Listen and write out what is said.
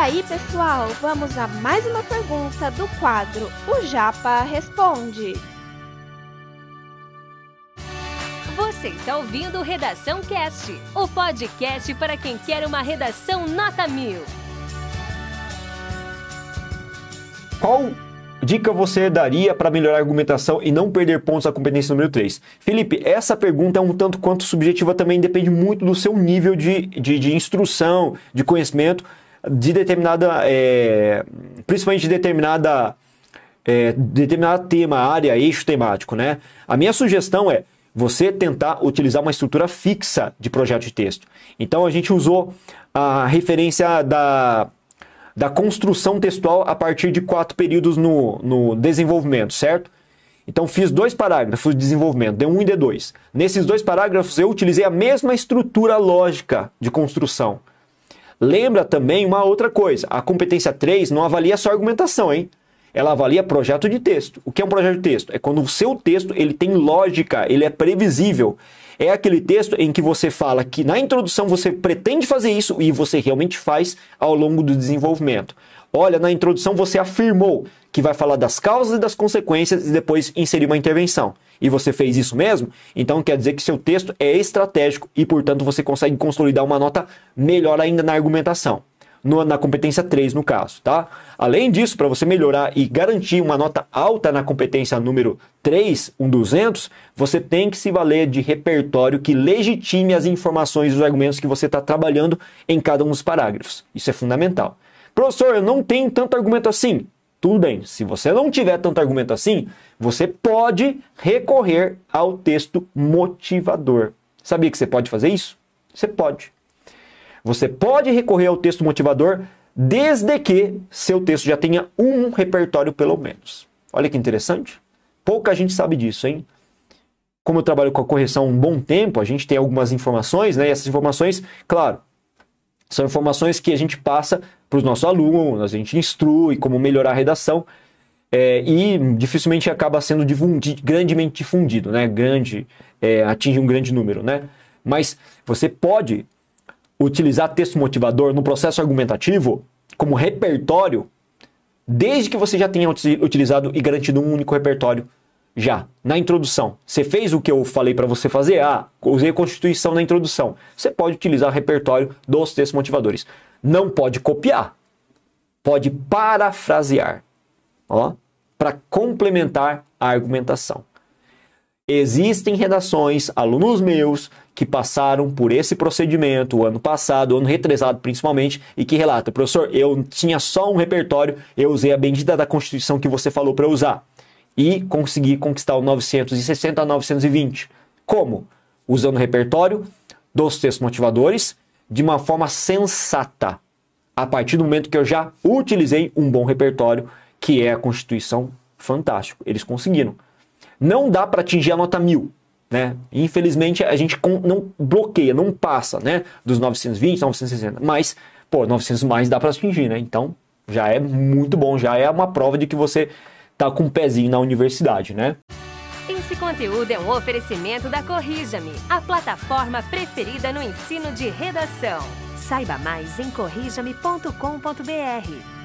aí, pessoal, vamos a mais uma pergunta do quadro O Japa Responde. Você está ouvindo Redação Cast, o podcast para quem quer uma redação nota mil. Qual dica você daria para melhorar a argumentação e não perder pontos na competência número 3? Felipe, essa pergunta é um tanto quanto subjetiva também, depende muito do seu nível de, de, de instrução, de conhecimento, de determinada, é, principalmente de determinada, é, determinado tema, área, eixo temático, né? A minha sugestão é você tentar utilizar uma estrutura fixa de projeto de texto. Então a gente usou a referência da da construção textual a partir de quatro períodos no, no desenvolvimento, certo? Então fiz dois parágrafos de desenvolvimento, D1 e D2. Nesses dois parágrafos eu utilizei a mesma estrutura lógica de construção. Lembra também uma outra coisa, a competência 3 não avalia só argumentação, hein? Ela avalia projeto de texto. O que é um projeto de texto? É quando o seu texto ele tem lógica, ele é previsível. É aquele texto em que você fala que na introdução você pretende fazer isso e você realmente faz ao longo do desenvolvimento. Olha, na introdução você afirmou que vai falar das causas e das consequências e depois inserir uma intervenção. E você fez isso mesmo? Então quer dizer que seu texto é estratégico e, portanto, você consegue consolidar uma nota melhor ainda na argumentação no, na competência 3, no caso, tá? Além disso, para você melhorar e garantir uma nota alta na competência número 3, um 200, você tem que se valer de repertório que legitime as informações e os argumentos que você está trabalhando em cada um dos parágrafos. Isso é fundamental. Professor, eu não tenho tanto argumento assim. Tudo bem, se você não tiver tanto argumento assim, você pode recorrer ao texto motivador. Sabia que você pode fazer isso? Você pode. Você pode recorrer ao texto motivador desde que seu texto já tenha um repertório pelo menos. Olha que interessante. Pouca gente sabe disso, hein? Como eu trabalho com a correção um bom tempo, a gente tem algumas informações, né? E essas informações, claro, são informações que a gente passa para os nossos alunos, a gente instrui como melhorar a redação. É, e dificilmente acaba sendo difundido, grandemente difundido, né? Grande, é, atinge um grande número, né? Mas você pode utilizar texto motivador no processo argumentativo como repertório, desde que você já tenha utilizado e garantido um único repertório já na introdução. Você fez o que eu falei para você fazer? Ah, usei a Constituição na introdução. Você pode utilizar o repertório dos textos motivadores. Não pode copiar, pode parafrasear, ó, para complementar a argumentação. Existem redações, alunos meus, que passaram por esse procedimento o ano passado, ano retrasado principalmente, e que relatam, professor, eu tinha só um repertório, eu usei a bendita da Constituição que você falou para usar e consegui conquistar o 960 a 920. Como? Usando o repertório dos textos motivadores de uma forma sensata, a partir do momento que eu já utilizei um bom repertório, que é a Constituição. Fantástico, eles conseguiram. Não dá para atingir a nota mil. Né? Infelizmente a gente não bloqueia, não passa né? dos 920, 960. Mas, pô, 900 mais dá para atingir, né? Então já é muito bom, já é uma prova de que você tá com um pezinho na universidade, né? Esse conteúdo é um oferecimento da Corrija-me, a plataforma preferida no ensino de redação. Saiba mais em corrijame.com.br.